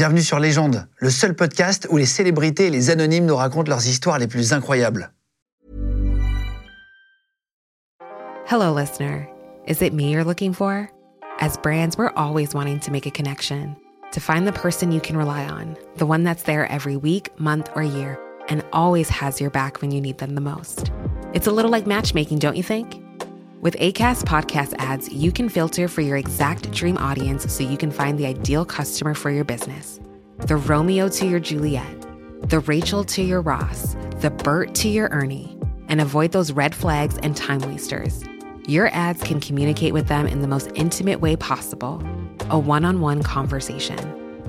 Bienvenue sur Légende, le seul podcast où les célébrités et les anonymes nous racontent leurs histoires les plus incroyables. Hello, listener. Is it me you're looking for? As brands, we're always wanting to make a connection, to find the person you can rely on, the one that's there every week, month, or year, and always has your back when you need them the most. It's a little like matchmaking, don't you think? With ACAST podcast ads, you can filter for your exact dream audience so you can find the ideal customer for your business. The Romeo to your Juliet, the Rachel to your Ross, the Bert to your Ernie, and avoid those red flags and time wasters. Your ads can communicate with them in the most intimate way possible a one on one conversation,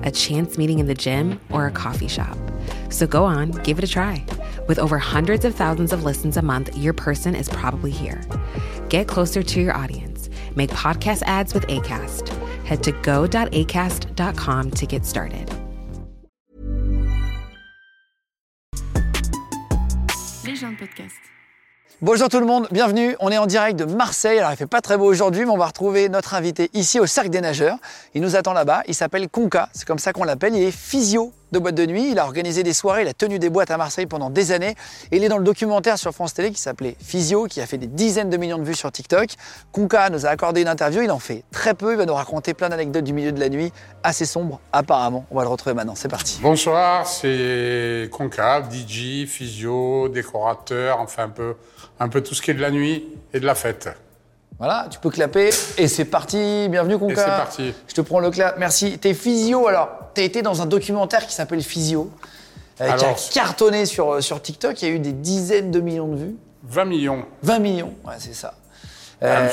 a chance meeting in the gym, or a coffee shop. So go on, give it a try. With over hundreds of thousands of listens a month, your person is probably here. Get closer to your audience. Make podcast ads with ACAST. Head to go.acast.com to get started. Légende podcast. Bonjour tout le monde, bienvenue. On est en direct de Marseille. Alors il fait pas très beau aujourd'hui, mais on va retrouver notre invité ici au Cercle des Nageurs. Il nous attend là-bas. Il s'appelle Conca, c'est comme ça qu'on l'appelle. Il est physio de boîte de nuit. Il a organisé des soirées, il a tenu des boîtes à Marseille pendant des années. Et il est dans le documentaire sur France Télé qui s'appelait Physio, qui a fait des dizaines de millions de vues sur TikTok. Conca nous a accordé une interview. Il en fait très peu. Il va nous raconter plein d'anecdotes du milieu de la nuit, assez sombres apparemment. On va le retrouver maintenant. C'est parti. Bonsoir, c'est Conca, DJ, physio, décorateur, enfin un peu, un peu tout ce qui est de la nuit et de la fête. Voilà, tu peux clapper et c'est parti. Bienvenue Conca. Et c'est parti. Je te prends le clap. Merci. T'es physio alors. T'as été dans un documentaire qui s'appelle Physio, euh, qui a cartonné sur, euh, sur TikTok. Il y a eu des dizaines de millions de vues. 20 millions. 20 millions, ouais, c'est ça. Euh,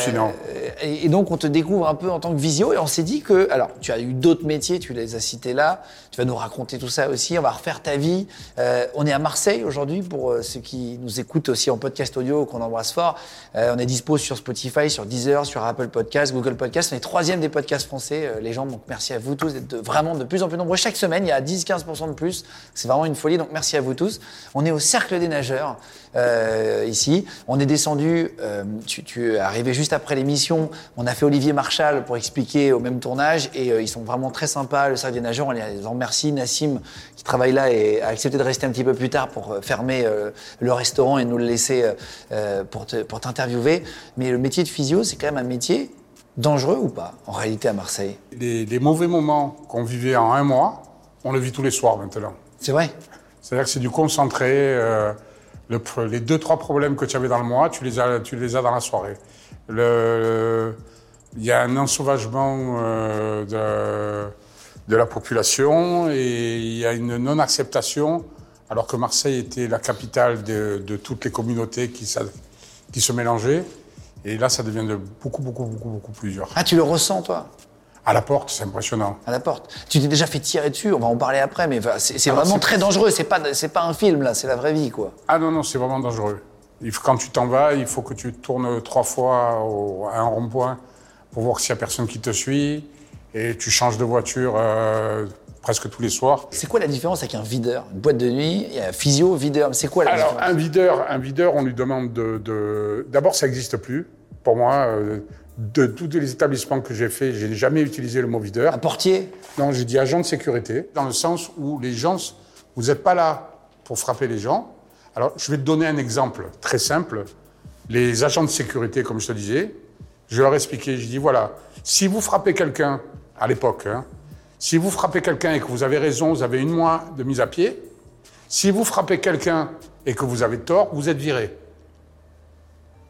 et, et donc, on te découvre un peu en tant que visio. Et on s'est dit que. Alors, tu as eu d'autres métiers, tu les as cités là. Tu vas nous raconter tout ça aussi. On va refaire ta vie. Euh, on est à Marseille aujourd'hui pour euh, ceux qui nous écoutent aussi en podcast audio, qu'on embrasse fort. Euh, on est dispo sur Spotify, sur Deezer, sur Apple Podcasts, Google Podcasts. On est troisième des podcasts français, euh, les gens. Donc, merci à vous tous d'être vraiment de plus en plus nombreux. Chaque semaine, il y a 10-15% de plus. C'est vraiment une folie. Donc, merci à vous tous. On est au Cercle des Nageurs euh, ici. On est descendu, euh, tu, tu es arrivé juste après l'émission. On a fait Olivier Marchal pour expliquer au même tournage et euh, ils sont vraiment très sympas. Le Cercle des Nageurs, on les en remercie. Nassim, qui travaille là, et a accepté de rester un petit peu plus tard pour fermer le restaurant et nous le laisser pour te- pour t'interviewer. Mais le métier de physio, c'est quand même un métier dangereux ou pas, en réalité, à Marseille? Les, les mauvais moments qu'on vivait en un mois, on le vit tous les soirs maintenant. C'est vrai? C'est-à-dire que c'est du concentré. euh, les deux, trois problèmes que tu avais dans le mois, tu les as, tu les as dans la soirée. Il y a un ensauvagement euh, de, la population et il y a une non-acceptation, alors que Marseille était la capitale de, toutes les communautés qui, qui se mélangeaient. Et là, ça devient de beaucoup, beaucoup, beaucoup, beaucoup plus dur. Ah, tu le ressens, toi? À la porte, c'est impressionnant. à la porte. Tu t'es déjà fait tirer dessus, on va en parler après, mais c'est Alors, vraiment très dangereux. C'est pas, pas un film là, c'est la vraie vie quoi. Ah non, non, c'est vraiment dangereux. Il faut- quand tu t'en vas, il faut que tu tournes trois fois au- à un rond-point pour voir s'il n'y a personne qui te suit. Et tu changes de voiture euh, presque tous les soirs. C'est quoi la différence avec un videur? Une boîte de nuit, il y a physio, videur. C'est quoi la Alors, différence? un videur, un videur, on lui demande de. de- D'abord, ça n'existe plus. Pour moi, euh, de tous les établissements que j'ai fait, je n'ai jamais utilisé le mot videur. Un portier? Non, j'ai dit agent de sécurité, dans le sens où les gens, vous n'êtes pas là pour frapper les gens. Alors, je vais te donner un exemple très simple. Les agents de sécurité, comme je te disais, je leur ai expliqué, je dis voilà, si vous frappez quelqu'un, à l'époque, hein, si vous frappez quelqu'un et que vous avez raison, vous avez une mois de mise à pied. Si vous frappez quelqu'un et que vous avez tort, vous êtes viré.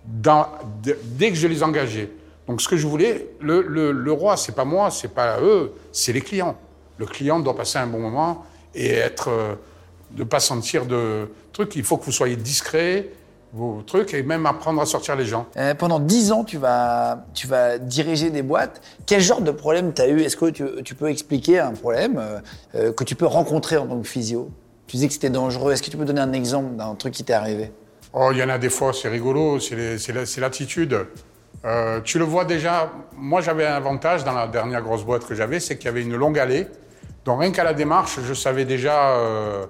Dans- dès que je les engageais. Donc ce que je voulais, le, le, le roi, c'est pas moi, c'est pas eux, c'est les clients. Le client doit passer un bon moment et être, euh, ne pas sentir de trucs. Il faut que vous soyez discret, vos trucs, et même apprendre à sortir les gens. Euh, pendant 10 ans, tu vas, tu vas diriger des boîtes. Quel genre de problème tu as eu? Est-ce que tu, tu peux expliquer un problème euh, euh, que tu peux rencontrer en tant que physio? Tu disais que c'était dangereux. Est-ce que tu peux donner un exemple d'un truc qui t'est arrivé? Oh, il y en a des fois, c'est rigolo, c'est l'attitude. Euh, tu le vois déjà, moi j'avais un avantage dans la dernière grosse boîte que j'avais, c'est qu'il y avait une longue allée. Donc rien qu'à la démarche, je savais déjà... Euh,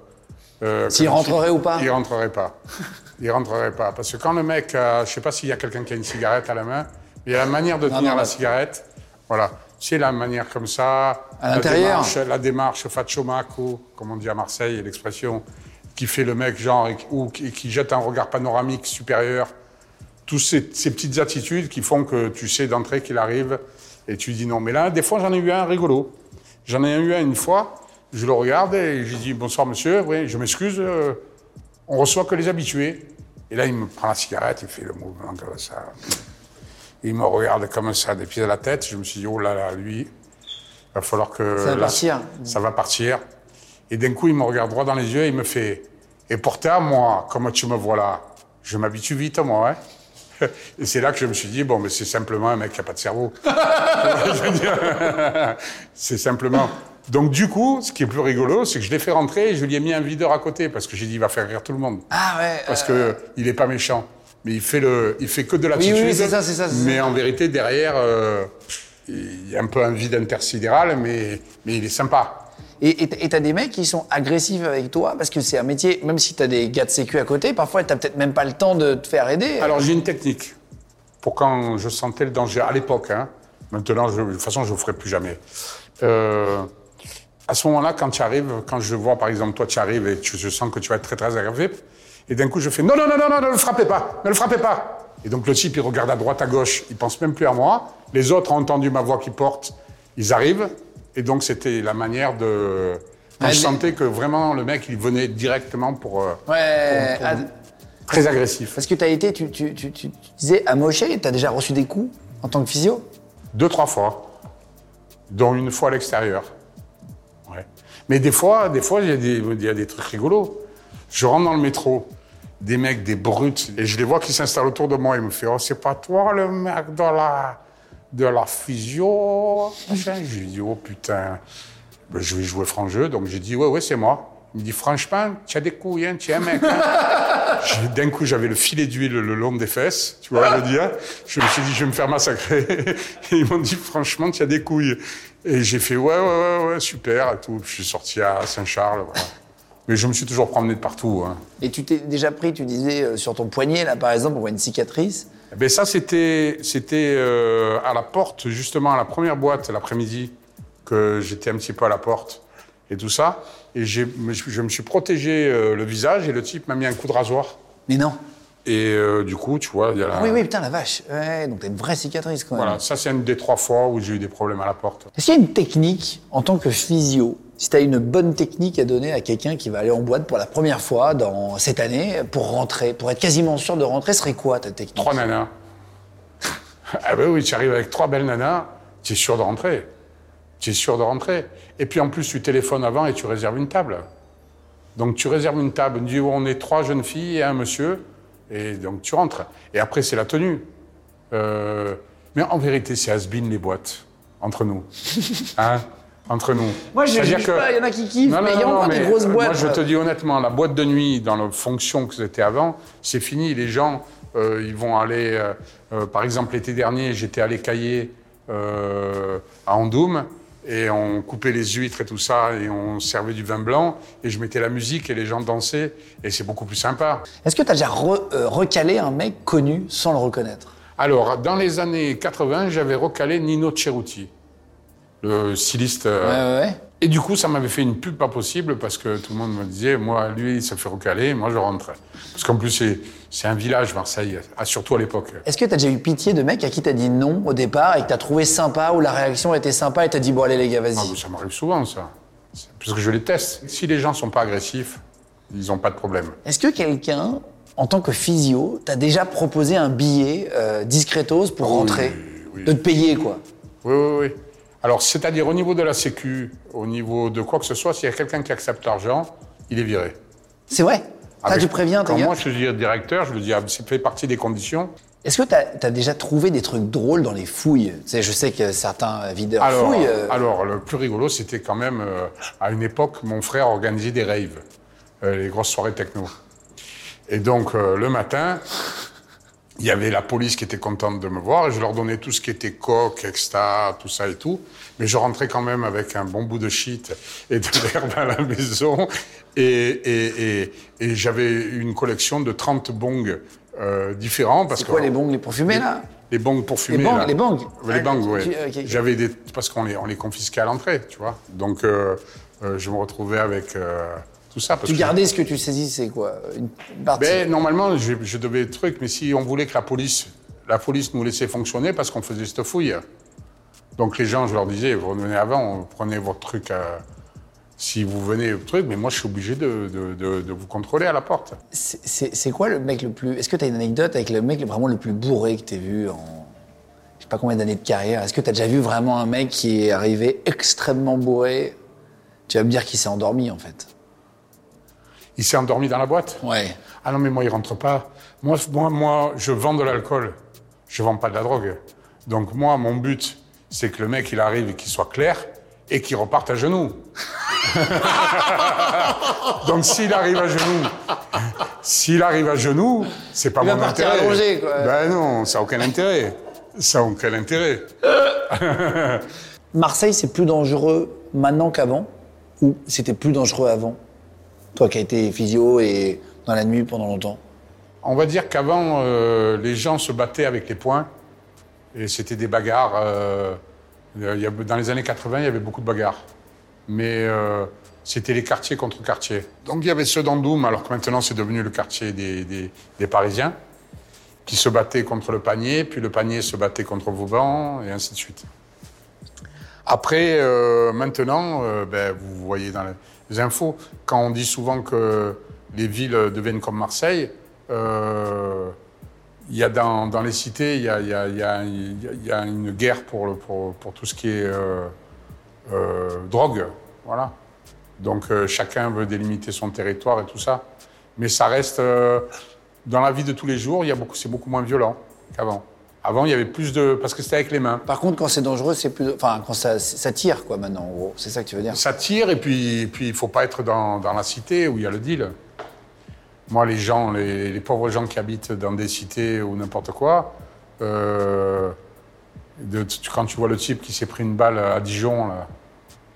euh, S'il rentrerait ou pas Il rentrerait pas. Il rentrerait pas. Parce que quand le mec, euh, je sais pas s'il y a quelqu'un qui a une cigarette à la main, mais il y a la manière de Non, tenir non, la cigarette. Voilà. C'est la manière comme ça. À la l'intérieur. démarche- La démarche fachomaco, comme on dit à Marseille, l'expression qui fait le mec genre, et- ou qui, qui jette un regard panoramique supérieur. Toutes ces, ces petites attitudes qui font que tu sais d'entrée qu'il arrive et tu dis non. Mais là, des fois, j'en ai eu un rigolo. J'en ai eu un une fois, je le regarde et j'ai dit bonsoir monsieur, oui, je m'excuse, euh, on reçoit que les habitués. Et là, il me prend la cigarette, il fait le mouvement comme ça. Il me regarde comme ça, des pieds à la tête. Je me suis dit, oh là là, lui, il va falloir que. Ça va là, partir. Ça va partir. Et d'un coup, il me regarde droit dans les yeux et il me fait Et pourtant, moi, comme tu me vois là, je m'habitue vite, moi. Hein et c'est là que je me suis dit Bon, mais c'est simplement un mec qui n'a pas de cerveau. C'est simplement. Donc, du coup, ce qui est plus rigolo, c'est que je l'ai fait rentrer et je lui ai mis un videur à côté parce que j'ai dit Il va faire rire tout le monde. Ah ouais. Parce euh, que il est pas méchant, mais il fait le, il fait que de l'attitude. oui, c'est ça, c'est ça, Mais ça. en vérité, derrière, euh, il y a un peu un vide intersidéral, mais, mais il est sympa. Et t'as des mecs qui sont agressifs avec toi parce que c'est un métier, même si t'as des gars de sécu à côté, parfois t'as peut-être même pas le temps de te faire aider. Alors j'ai une technique pour quand je sentais le danger à l'époque. Hein. Maintenant, je- de toute façon, je ne le ferai plus jamais. Euh, à ce moment-là, quand tu arrives, quand je vois par exemple toi tu arrives et je sens que tu vas être très très aggravé, et d'un coup je fais non non non non non ne le frappez pas, ne le frappez pas. Et donc le type il regarde à droite à gauche, il pense même plus à moi. Les autres ont entendu ma voix qui porte, ils arrivent, et donc c'était la manière de. quand je sentais que vraiment le mec il venait directement pour. euh, Ouais. pour- ah, très agressif. parce que été, tu, tu, tu, tu- tu disais amoché, t'as déjà reçu des coups en tant que physio? Deux, trois fois, dont une fois à l'extérieur. Ouais. Mais des fois, des fois, il y, a des- il y a des trucs rigolos. Je rentre dans le métro, des mecs, des brutes, et je les vois qui s'installent autour de moi. Ils me font Oh, c'est pas toi le mec de la, de la physio machin. Je lui dis Oh putain, Ben, je vais jouer franc jeu. Donc j'ai dit Ouais, ouais, c'est moi. Il me dit Franchement, tu as des couilles, hein, tu es un mec. hein. D'un coup, j'avais le filet d'huile le long des fesses, tu vois, je veux dire. Je me suis dit, je vais me faire massacrer. Et ils m'ont dit, franchement, tu as des couilles. Et j'ai fait, ouais, ouais, ouais, ouais, super, et tout. Puis je suis sorti à Saint-Charles, voilà. Mais je me suis toujours promené de partout. Hein. Et tu t'es déjà pris, tu disais, euh, sur ton poignet, là, par exemple, on voit une cicatrice. Eh Ben ça, c'était, c'était euh, à la porte, justement, à la première boîte, l'après-midi, que j'étais un petit peu à la porte et tout ça. Et j'ai- je me suis protégé euh, le visage et le type m'a mis un coup de rasoir. Mais non. Et euh, du coup, tu vois, il y a la... Oui, oui, putain, la vache. Ouais, donc t'as une vraie cicatrice quand même. Voilà, ça c'est une des trois fois où j'ai eu des problèmes à la porte. Est-ce qu'il y a une technique, en tant que physio, si tu as une bonne technique à donner à quelqu'un qui va aller en boîte pour la première fois dans cette année, pour rentrer, pour être quasiment sûr de rentrer, serait quoi ta technique? Trois nanas. ah ben oui, tu arrives avec trois belles nanas, tu es sûr de rentrer. Tu es sûr de rentrer. Et puis en plus, tu téléphones avant et tu réserves une table. Donc tu réserves une table, dis on est trois jeunes filles et un monsieur, et donc tu rentres. Et après, c'est la tenue. Euh, mais en vérité, c'est has les boîtes, entre nous. Hein? Entre nous. Moi, je C'est-à-dire juge pas, il y en a qui kiffent, mais il y a encore des grosses boîtes. Moi, je te dis honnêtement, la boîte de nuit, dans la fonction que c'était avant, c'est fini. Les gens, euh, ils vont aller. euh, euh, par exemple, l'été dernier, j'étais allé cailler euh, à Andoum et on coupait les huîtres et tout ça et on servait du vin blanc et je mettais la musique et les gens dansaient et c'est beaucoup plus sympa. Est-ce que tu as déjà re- euh, recalé un mec connu sans le reconnaître? Alors, dans les années 80, j'avais recalé Nino Cerruti, le styliste. euh, Ouais, ouais, ouais. Et du coup, ça m'avait fait une pub pas possible parce que tout le monde me disait, moi, lui, il se fait recaler, moi, je rentre. Parce qu'en plus, c'est, un village, Marseille, ah, surtout à l'époque. Est-ce que tu as déjà eu pitié de mecs à qui t'as dit non au départ et que t'as trouvé sympa ou la réaction était sympa et t'as dit bon allez les gars vas-y Ah, ça m'arrive souvent, ça. Parce que je les teste. Si les gens sont pas agressifs, ils n'ont pas de problème. Est-ce que quelqu'un, en tant que physio, t'a déjà proposé un billet euh, discretos pour rentrer? oui. De te payer quoi? Oui, oui, oui. Alors, c'est-à-dire au niveau de la sécu, au niveau de quoi que ce soit, s'il y a quelqu'un qui accepte l'argent, il est viré. C'est vrai Ça, tu préviens Quand moi, je suis directeur, je le dis, ah, ça fait partie des conditions. Est-ce que t'as as déjà trouvé des trucs drôles dans les fouilles? Tu sais, Je sais que certains videurs Alors, fouillent. euh, alors, le plus rigolo, c'était quand même, euh, à une époque, mon frère organisait des raves, euh, les grosses soirées techno. Et donc, le matin, il y avait la police qui était contente de me voir, et je leur donnais tout ce qui était coke, extra, tout ça et tout. Mais je rentrais quand même avec un bon bout de shit et de l'herbe à la maison. Et, et, et, et j'avais une collection de 30 bongs euh, différents. Parce C'est quoi que- les bons, les pour fumer là les bangs pour fumer. Les là. les. Ouais, Les Ah. J'avais des. Parce qu'on les, on les confisquait à l'entrée, tu vois. Donc, euh, euh, je me retrouvais avec euh, tout ça. Parce Tu que- gardais ce que tu saisissais, quoi. Une une partie. Ben, normalement, je, je devais truc, mais si on voulait que la police, la police nous laissait fonctionner parce qu'on faisait cette fouille. Donc les gens, je leur disais, vous revenez avant, prenez votre truc. euh, si vous venez au truc, mais moi je suis obligé de, de- de- de vous contrôler à la porte. C'est quoi le mec le plus. Est-ce que tu as une anecdote avec le mec vraiment le plus bourré que tu vu en. Je sais pas combien d'années de carrière? Est-ce que tu as déjà vu vraiment un mec qui est arrivé extrêmement bourré? Tu vas me dire qu'il s'est endormi en fait. Il s'est endormi dans la boîte. Ouais. Ah non, mais moi, il rentre pas. Moi, moi, moi, je vends de l'alcool. Je vends pas de la drogue. Donc moi, mon but, c'est que le mec, il arrive et qu'il soit clair et qu'il reparte à genoux. Donc s'il arrive à genoux, s'il arrive à genoux, c'est pas Il va mon partir intérêt. allongé, quoi. Ben non, ça n'a aucun intérêt. Ça n'a aucun intérêt. Marseille, c'est plus dangereux maintenant qu'avant Ou c'était plus dangereux avant? Toi qui as été physio et dans la nuit pendant longtemps. On va dire qu'avant, euh, les gens se battaient avec les poings et c'était des bagarres. euh, il y a- dans les années 80, il y avait beaucoup de bagarres. Mais euh, c'était les quartiers contre quartiers. Donc il y avait ceux d'Andoum, alors que maintenant c'est devenu le quartier des, Parisiens, qui se battaient contre le panier, puis le panier se battait contre Vauban, et ainsi de suite. Après, euh, maintenant, euh, ben, vous voyez dans les quand on dit souvent que les villes deviennent comme Marseille, euh, y a dans, les cités, il y a, une guerre pour, tout ce qui est euh, euh, drogue. Voilà. Donc chacun veut délimiter son territoire et tout ça. Mais ça reste, dans la vie de tous les jours, c'est beaucoup moins violent qu'avant. Avant, il y avait plus de... Parce que c'était avec les mains. Par contre, quand c'est dangereux, c'est plus. Enfin, quand ça, ça tire, quoi, maintenant, en gros. C'est ça que tu veux dire Ça tire et puis, puis il faut pas être dans, dans la cité où il y a le deal. Moi, les gens, les, les pauvres gens qui habitent dans des cités ou n'importe quoi, euh, de- quand tu vois le type qui s'est pris une balle à Dijon, là,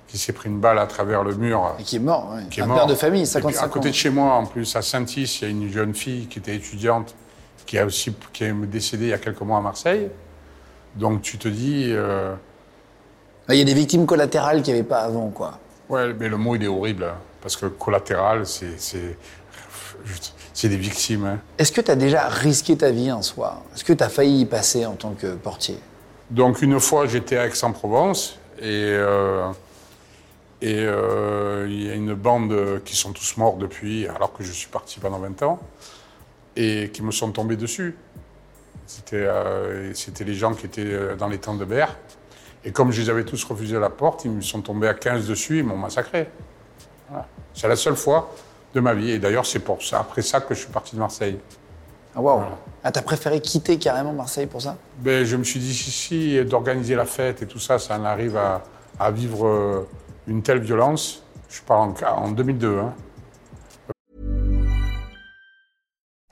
qui s'est pris une balle à travers le mur, Et qui est mort, qui est Un mort. père de famille, Et puis, 55 à côté ans. de chez moi, en plus, à Saint-Is, il y a une jeune fille qui était étudiante, qui a aussi qui est décédée il y a quelques mois à Marseille. Donc tu te dis, euh, Il y a des victimes collatérales qu'il n'y avait pas avant, quoi. Ouais, mais le mot, il est horrible. hein, Parce que collatéral, c'est. c'est- C'est des victimes. hein. Est-ce que tu as déjà risqué ta vie un soir? Est-ce que tu as failli y passer en tant que portier? Donc, une fois, j'étais à Aix-en-Provence et. euh, et euh, il y a une bande qui sont tous morts depuis, alors que je suis parti pendant 20 ans, et qui me sont tombés dessus. C'était euh, les gens qui étaient euh, dans les temps de Berre. Et comme je les avais tous refusés à la porte, ils me sont tombés à 15 dessus, ils m'ont massacré. Voilà. C'est la seule fois de ma vie. Et d'ailleurs, c'est pour ça, après ça que je suis parti de Marseille. Ah, waouh Ah, t'as préféré quitter carrément Marseille pour ça? Ben, je me suis dit, si, si, d'organiser la fête et tout ça, ça en arrive à, à vivre euh, une telle violence. Je parle en, en 2002. Hein.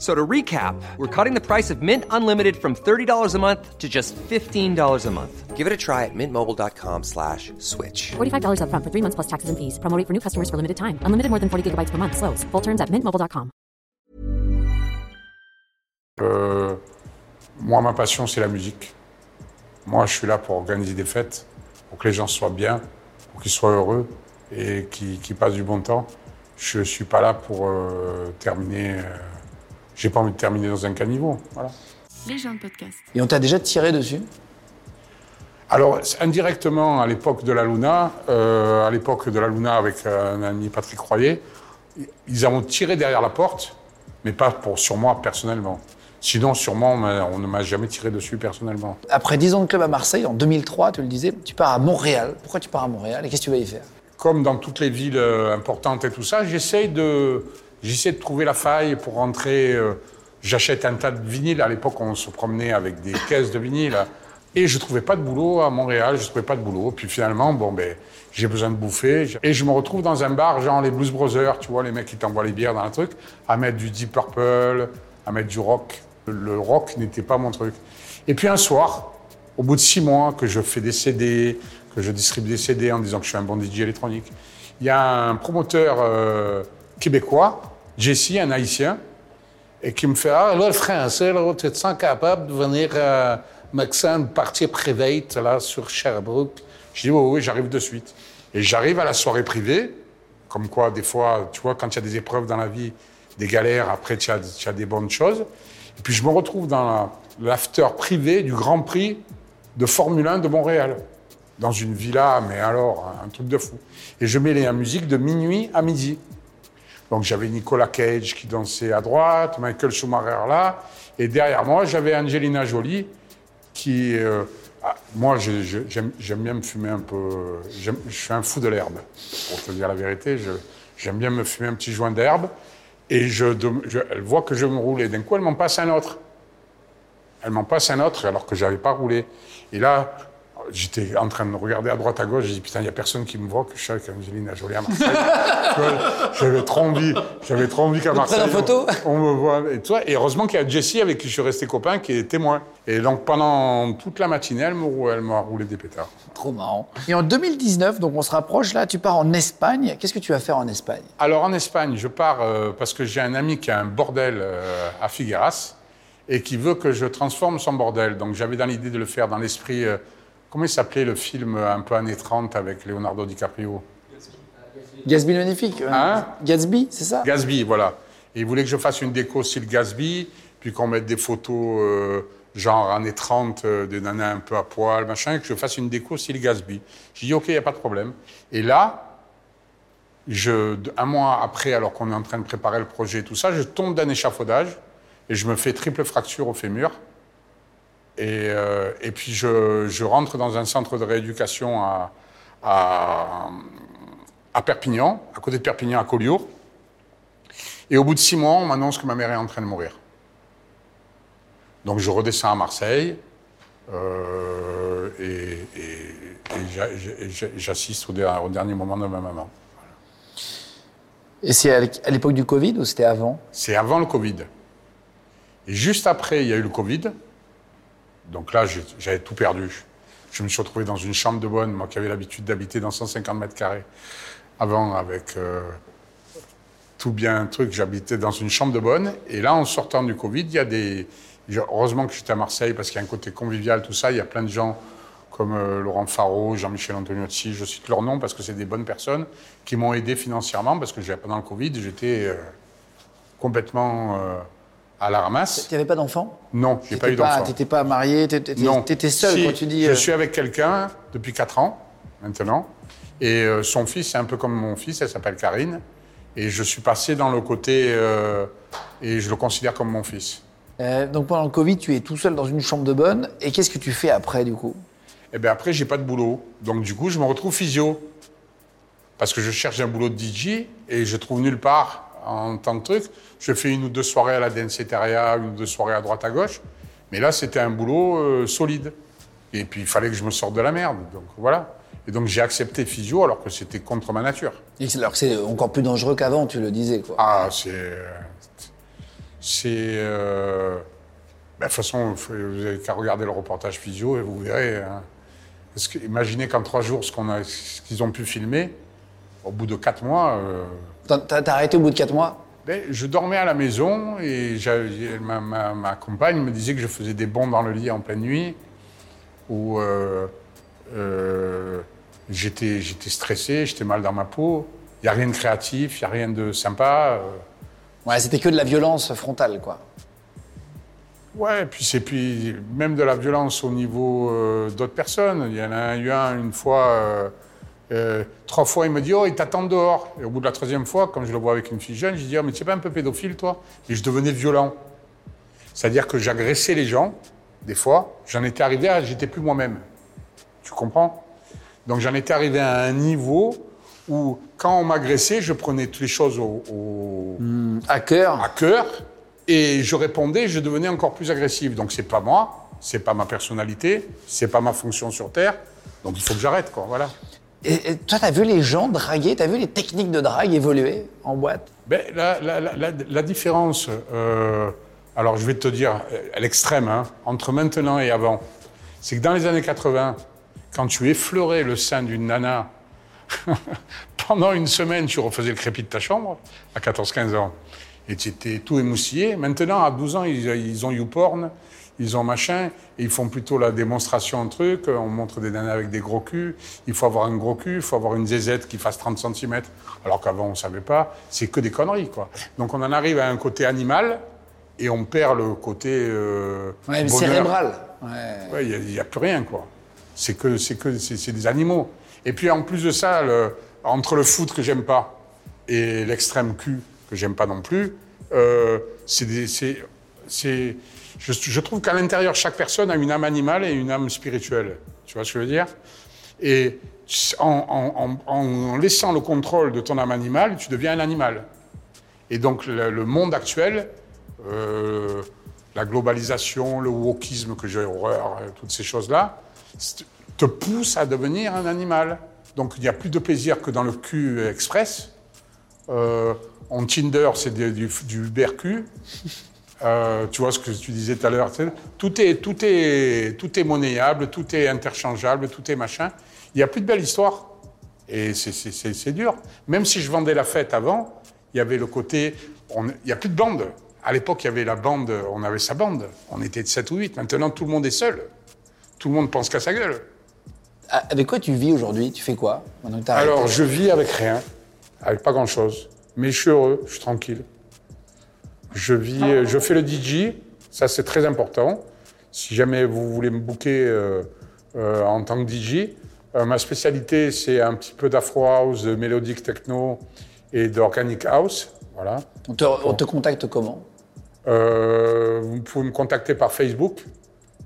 So to recap, we're cutting the price of Mint Unlimited from $30 a month to just $15 a month. Give it a try at mintmobile.com slash switch. $45 upfront for three months plus taxes and fees. Promo for new customers for limited time. Unlimited more than 40 gigabytes per month. Slows. Full terms at mintmobile.com. Euh, moi, ma passion, c'est la musique. Moi, je suis là pour organiser des fêtes, pour que les gens soient bien, pour qu'ils soient heureux et qu'ils qu'ils passent du bon temps. Je suis pas là pour euh, terminer. euh, J'ai pas envie de terminer dans un caniveau. Voilà. Les gens de podcast. Et on t'a déjà tiré dessus? Alors, indirectement, à l'époque de la Luna, euh, à l'époque de la Luna avec euh, un ami Patrick Royer, ils ont tiré derrière la porte, mais pas pour, sur moi personnellement. Sinon, sur moi, on, ne m'a jamais tiré dessus personnellement. Après 10 ans de club à Marseille, en 2003, tu le disais, tu pars à Montréal. Pourquoi tu pars à Montréal et qu'est-ce que tu vas y faire? Comme dans toutes les villes euh, importantes et tout ça, j'essaie de, j'essaie de trouver la faille pour rentrer. euh, J'achète un tas de vinyles. À l'époque, on se promenait avec des caisses de vinyles. Et je trouvais pas de boulot à Montréal, je trouvais pas de boulot. Puis finalement, bon, ben, j'ai besoin de bouffer. Et je me retrouve dans un bar, genre les Blues Brothers, tu vois, les mecs qui t'envoient les bières dans un truc, à mettre du Deep Purple, à mettre du rock. Le rock n'était pas mon truc. Et puis un soir, au bout de six mois que je fais des CD, que je distribue des CD en disant que je suis un bon DJ électronique, il y a un promoteur euh, québécois, Jesse, un haïtien, et qui me fait Ah, là, le français, là, tu te sens capable de venir euh, Maxime partie private là, sur Sherbrooke? Je dis Oui, oui, j'arrive de suite. Et j'arrive à la soirée privée, comme quoi, des fois, tu vois, quand il y a des épreuves dans la vie, des galères, après, tu as, as des bonnes choses. Et puis, je me retrouve dans la- l'after privé du Grand Prix de Formule 1 de Montréal, dans une villa, mais alors, un truc de fou. Et je mets la musique de minuit à midi. Donc j'avais Nicolas Cage qui dansait à droite, Michael Schumacher là, et derrière moi j'avais Angelina Jolie qui, euh, ah, moi j'aime bien me fumer un peu, je suis un fou de l'herbe, pour te dire la vérité, j'aime bien me fumer un petit joint d'herbe, et je- elle voit que je me roule, et d'un coup elle m'en passe un autre. Elle m'en passe un autre alors que je n'avais pas roulé. Et là, j'étais en train de regarder à droite à gauche, j'ai dit putain, il n'y a personne qui me voit que je suis avec Angelina Jolie à Marseille. J'avais trop envie, j'avais trop envie qu'à Marseille. photo On, me voit. Et, toi, et heureusement qu'il y a Jessie avec qui je suis resté copain qui est témoin. Et donc pendant toute la matinée, elle m'a roulé des pétards. Trop marrant. Et en 2019, donc on se rapproche là, tu pars en Espagne. Qu'est-ce que tu vas faire en Espagne? Alors en Espagne, je pars euh, parce que j'ai un ami qui a un bordel euh, à Figueras et qui veut que je transforme son bordel. Donc j'avais dans l'idée de le faire dans l'esprit. euh, comment il s'appelait le film un peu années 30 avec Leonardo DiCaprio? Gatsby le magnifique. euh, Hein? Gatsby, c'est ça? Gatsby, voilà. Et il voulait que je fasse une déco style Gatsby, puis qu'on mette des photos euh, genre années 30, euh, des nanas un peu à poil, machin, et que je fasse une déco style Gatsby. J'ai dit, OK, il n'y a pas de problème. Et là, je, un mois après, alors qu'on est en train de préparer le projet et tout ça, je tombe d'un échafaudage et je me fais triple fracture au fémur. Et, euh, et puis je, je rentre dans un centre de rééducation à, à, à Perpignan, à côté de Perpignan, à Collioure. Et au bout de six mois, on m'annonce que ma mère est en train de mourir. Donc je redescends à Marseille euh, et, et- et j'a- j'a- j'assiste au, au dernier moment de ma maman. Et c'est à l'époque du Covid ou c'était avant? C'est avant le Covid. Et juste après, il y a eu le Covid. Donc là, j'avais tout perdu. Je me suis retrouvé dans une chambre de bonne, moi qui avais l'habitude d'habiter dans 150 mètres carrés. Avant, avec euh, tout bien un truc, j'habitais dans une chambre de bonne. Et là, en sortant du Covid, il y a des. Heureusement que j'étais à Marseille parce qu'il y a un côté convivial, tout ça. Il y a plein de gens comme euh, Laurent Faro, Jean-Michel Antoniozzi, je cite leurs noms parce que c'est des bonnes personnes qui m'ont aidé financièrement parce que pendant le Covid, j'étais euh, complètement à la ramasse. Tu n'avais pas d'enfant? Non, j'ai pas eu d'enfant. T'étais pas marié, Non. t'étais seul Si, quand tu dis. Je euh, suis avec quelqu'un depuis 4 ans, maintenant. Et euh, son fils, c'est un peu comme mon fils, elle s'appelle Karine. Et je suis passé dans le côté. euh, et je le considère comme mon fils. euh, donc pendant le Covid, tu es tout seul dans une chambre de bonne. Et qu'est-ce que tu fais après du coup? Et bien après, j'ai pas de boulot. Donc du coup, je me retrouve physio. Parce que je cherche un boulot de DJ et je trouve nulle part en tant que truc. Je fais une ou deux soirées à la Danceteria, une ou deux soirées à droite à gauche. Mais là, c'était un boulot euh, solide. Et puis, il fallait que je me sorte de la merde. Donc voilà. Et donc, j'ai accepté physio alors que c'était contre ma nature. Et Alors que c'est encore plus dangereux qu'avant, tu le disais quoi. Ah, c'est. C'est. euh, ben, de toute façon, vous n'avez qu'à regarder le reportage physio et vous verrez. hein. Parce que, imaginez qu'en trois jours, ce qu'on a- ce qu'ils ont pu filmer, au bout de quatre mois, euh, T'as arrêté au bout de 4 mois? Ben, je dormais à la maison et ma, ma- ma compagne me disait que je faisais des bonds dans le lit en pleine nuit, où euh, euh, j'étais stressé, j'étais mal dans ma peau. Il n'y a rien de créatif, il n'y a rien de sympa. euh. Ouais, c'était que de la violence frontale quoi. Ouais, puis c'est puis même de la violence au niveau euh, d'autres personnes. Il y en a eu un une fois, euh, trois fois, il me dit oh il t'attend dehors. Et au bout de la troisième fois, quand je le vois avec une fille jeune, je dis oh mais tu pas un peu pédophile toi? Et je devenais violent. C'est-à-dire que j'agressais les gens, des fois. J'en étais arrivé à j'étais plus moi-même. Tu comprends? Donc j'en étais arrivé à un niveau où quand on m'agressait, je prenais toutes les choses au- au, À cœur à cœur et je répondais, je devenais encore plus agressif. Donc c'est pas moi, c'est pas ma personnalité, c'est pas ma fonction sur terre. Donc il faut que j'arrête quoi, voilà. Et, et toi, vu les gens draguer? T'as vu les techniques de drague évoluer en boîte? Ben, la, différence, euh, Alors je vais te dire à l'extrême, hein, entre maintenant et avant, c'est que dans les années 80, quand tu effleurais le sein d'une nana, pendant une semaine, tu refaisais le crépi de ta chambre, à 14-15 ans, et tu étais tout émoustillé. Maintenant, à 12 ans, ils ont YouPorn, ils ont machin, et ils font plutôt la démonstration, un truc, on montre des nanas avec des gros culs, il faut avoir un gros cul, il faut avoir une zézette qui fasse 30 cm, alors qu'avant on savait pas, c'est que des conneries, quoi. Donc on en arrive à un côté animal, et on perd le côté euh, Ouais, bonheur. cérébral. Ouais. Ouais, il n'y a, plus rien, quoi. C'est que, c'est que, c'est des animaux. Et puis en plus de ça, le- entre le foot que j'aime pas et l'extrême cul que j'aime pas non plus, euh, c'est je, trouve qu'à l'intérieur, chaque personne a une âme animale et une âme spirituelle. Tu vois ce que je veux dire? Et en, laissant le contrôle de ton âme animale, tu deviens un animal. Et donc le, monde actuel, euh, la globalisation, le wokisme que j'ai horreur, euh, toutes ces choses-là, te pousse à devenir un animal. Donc il n'y a plus de plaisir que dans le cul express. Euh, en Tinder, c'est du, du, du. Euh, tu vois ce que tu disais tout à l'heure. Tout est, tout, est, tout est monnayable, tout est interchangeable, tout est machin. Il n'y a plus de belle histoire. Et c'est- dur. Même si je vendais la fête avant, il y avait le côté. on- Il n'y a plus de bande. À l'époque, il y avait la bande, on avait sa bande. On était de 7 ou 8. Maintenant, tout le monde est seul. Tout le monde pense qu'à sa gueule. Ah, Avec quoi tu vis aujourd'hui? Tu fais quoi? Alors, je vis avec rien, avec pas grand-chose. Mais je suis heureux, je suis tranquille. Je vis, euh, je fais le DJ, ça c'est très important. Si jamais vous voulez me booker euh, euh, en tant que DJ, euh, ma spécialité c'est un petit peu d'afro house, de mélodique techno et d'organic house. Voilà. on, te, on te contacte comment? Vous pouvez me contacter par Facebook,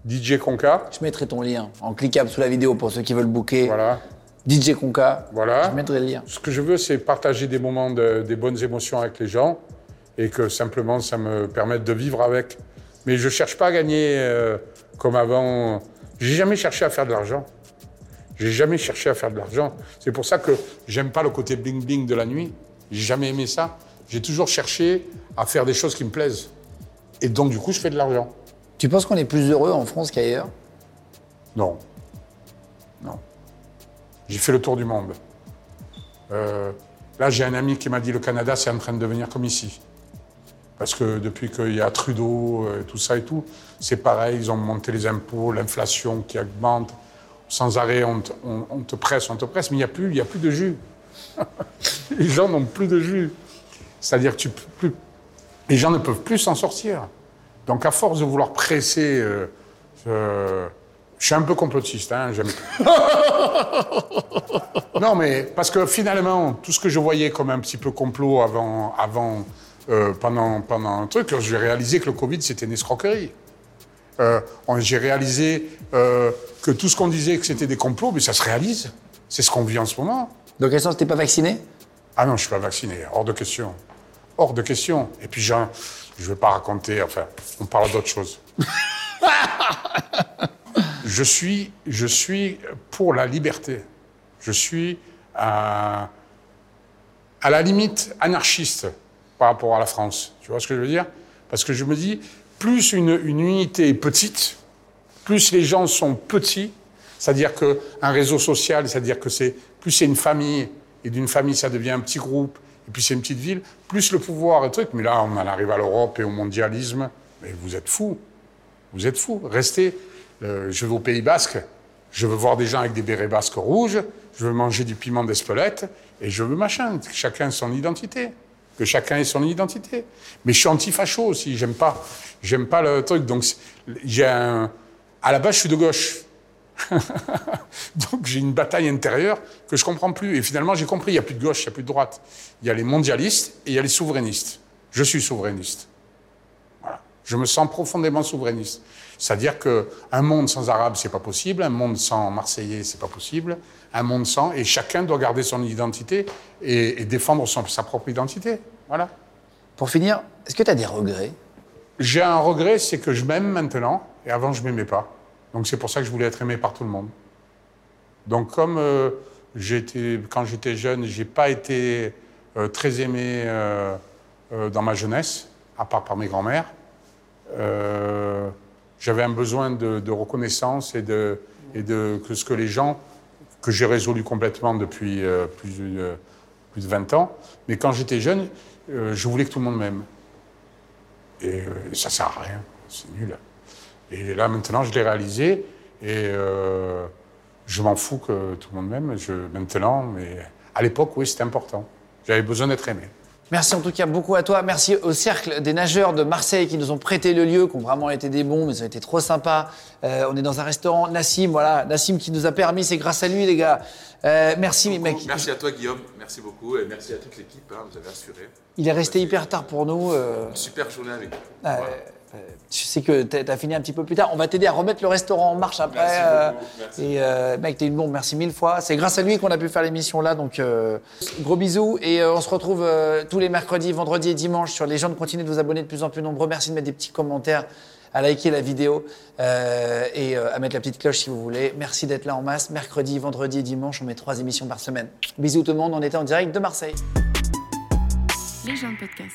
DJ Conca. Je mettrai ton lien en cliquable sous la vidéo pour ceux qui veulent booker. Voilà. DJ Conca. Voilà. Je mettrai le lien. Ce que je veux, c'est partager des moments, de- des bonnes émotions avec les gens et que simplement ça me permette de vivre avec. Mais je cherche pas à gagner euh, comme avant. J'ai jamais cherché à faire de l'argent. J'ai jamais cherché à faire de l'argent. C'est pour ça que j'aime pas le côté bling bling de la nuit. J'ai jamais aimé ça. J'ai toujours cherché à faire des choses qui me plaisent. Et donc du coup, je fais de l'argent. Tu penses qu'on est plus heureux en France qu'ailleurs? Non. Non. J'ai fait le tour du monde. Euh, là, j'ai un ami qui m'a dit le Canada, c'est en train de devenir comme ici. Parce que depuis qu'il y a Trudeau, euh, tout ça et tout, c'est pareil, ils ont monté les impôts, l'inflation qui augmente. Sans arrêt, on te, on- te presse, on te presse, mais il n'y a, plus- y a plus de jus. les gens n'ont plus de jus. C'est-à-dire que tu plus, les gens ne peuvent plus s'en sortir. Donc, à force de vouloir presser, euh, euh, je suis un peu complotiste, hein, j'aime. non, mais parce que finalement, tout ce que je voyais comme un petit peu complot avant, avant euh, pendant, pendant un truc, j'ai réalisé que le Covid, c'était une escroquerie. Euh, j'ai réalisé euh, que tout ce qu'on disait que c'était des complots, mais ça se réalise. C'est ce qu'on vit en ce moment. Dans quel sens t'es pas vacciné? Ah non, je suis pas vacciné, hors de question. Hors de question. Et puis, je ne vais pas raconter, enfin, on parle d'autre chose. je, suis, je suis pour la liberté. Je suis à, la limite anarchiste par rapport à la France. Tu vois ce que je veux dire? Parce que je me dis, plus une, unité est petite, plus les gens sont petits, c'est-à-dire qu'un réseau social, c'est-à-dire que c'est plus c'est une famille, et d'une famille ça devient un petit groupe, et puis c'est une petite ville, plus le pouvoir est truc. Mais là, on en arrive à l'Europe et au mondialisme. Mais vous êtes fous. Vous êtes fous. Restez. Euh, je vais au Pays Basque. Je veux voir des gens avec des bérets basques rouges. Je veux manger du piment d'Espelette. Et je veux machin. Chacun son identité. Que chacun ait son identité. Mais je suis anti-facho aussi. J'aime pas. J'aime pas le truc. Donc, j'ai. À la base, je suis de gauche. Donc j'ai une bataille intérieure que je comprends plus. Et finalement, j'ai compris, il n'y a plus de gauche, il n'y a plus de droite. Il y a les mondialistes et il y a les souverainistes. Je suis souverainiste. Voilà. Je me sens profondément souverainiste. C'est-à-dire qu'un monde sans arabe, c'est pas possible. Un monde sans marseillais, c'est pas possible. Un monde sans... Et chacun doit garder son identité et, et défendre son- sa propre identité. Voilà. Pour finir, est-ce que tu as des regrets? J'ai un regret, c'est que je m'aime maintenant, et avant je m'aimais pas. Donc c'est pour ça que je voulais être aimé par tout le monde. Donc comme euh, j'étais, quand j'étais jeune, j'ai pas été euh, très aimé euh, dans ma jeunesse, à part par mes grands-mères. Euh, j'avais un besoin de, reconnaissance et de, que ce que les gens, que j'ai résolu complètement depuis euh, plus, de, euh, plus de 20 ans, mais quand j'étais jeune, euh, je voulais que tout le monde m'aime. Et euh, ça sert à rien, c'est nul. Et là maintenant, je l'ai réalisé et euh, je m'en fous que tout le monde m'aime maintenant, mais à l'époque, oui, c'était important. J'avais besoin d'être aimé. Merci en tout cas beaucoup à toi. Merci au cercle des nageurs de Marseille qui nous ont prêté le lieu, qui ont vraiment été des bons, mais ils ont été trop sympas. Euh, on est dans un restaurant. Nassim, voilà, Nassim qui nous a permis, c'est grâce à lui, les gars. Euh, merci, mec. Merci à toi, Guillaume. Merci beaucoup. Et merci à toute l'équipe. hein, vous avez assuré. Il est resté hyper tard pour nous. euh, Une super journée avec vous. euh, Voilà. Je sais que tu as fini un petit peu plus tard. On va t'aider à remettre le restaurant en marche après. Merci euh, beaucoup, merci. Et euh, mec, t'es une bombe. Merci mille fois. C'est grâce à lui qu'on a pu faire l'émission là. Donc euh, gros bisous et euh, on se retrouve euh, tous les mercredis, vendredis et dimanches sur les gens de continuer de vous abonner de plus en plus nombreux. Merci de mettre des petits commentaires, à liker la vidéo euh, et euh, à mettre la petite cloche si vous voulez. Merci d'être là en masse. Mercredi, vendredi et dimanche, on met trois émissions par semaine. Bisous tout le monde. On était en direct de Marseille. Les gens de podcast.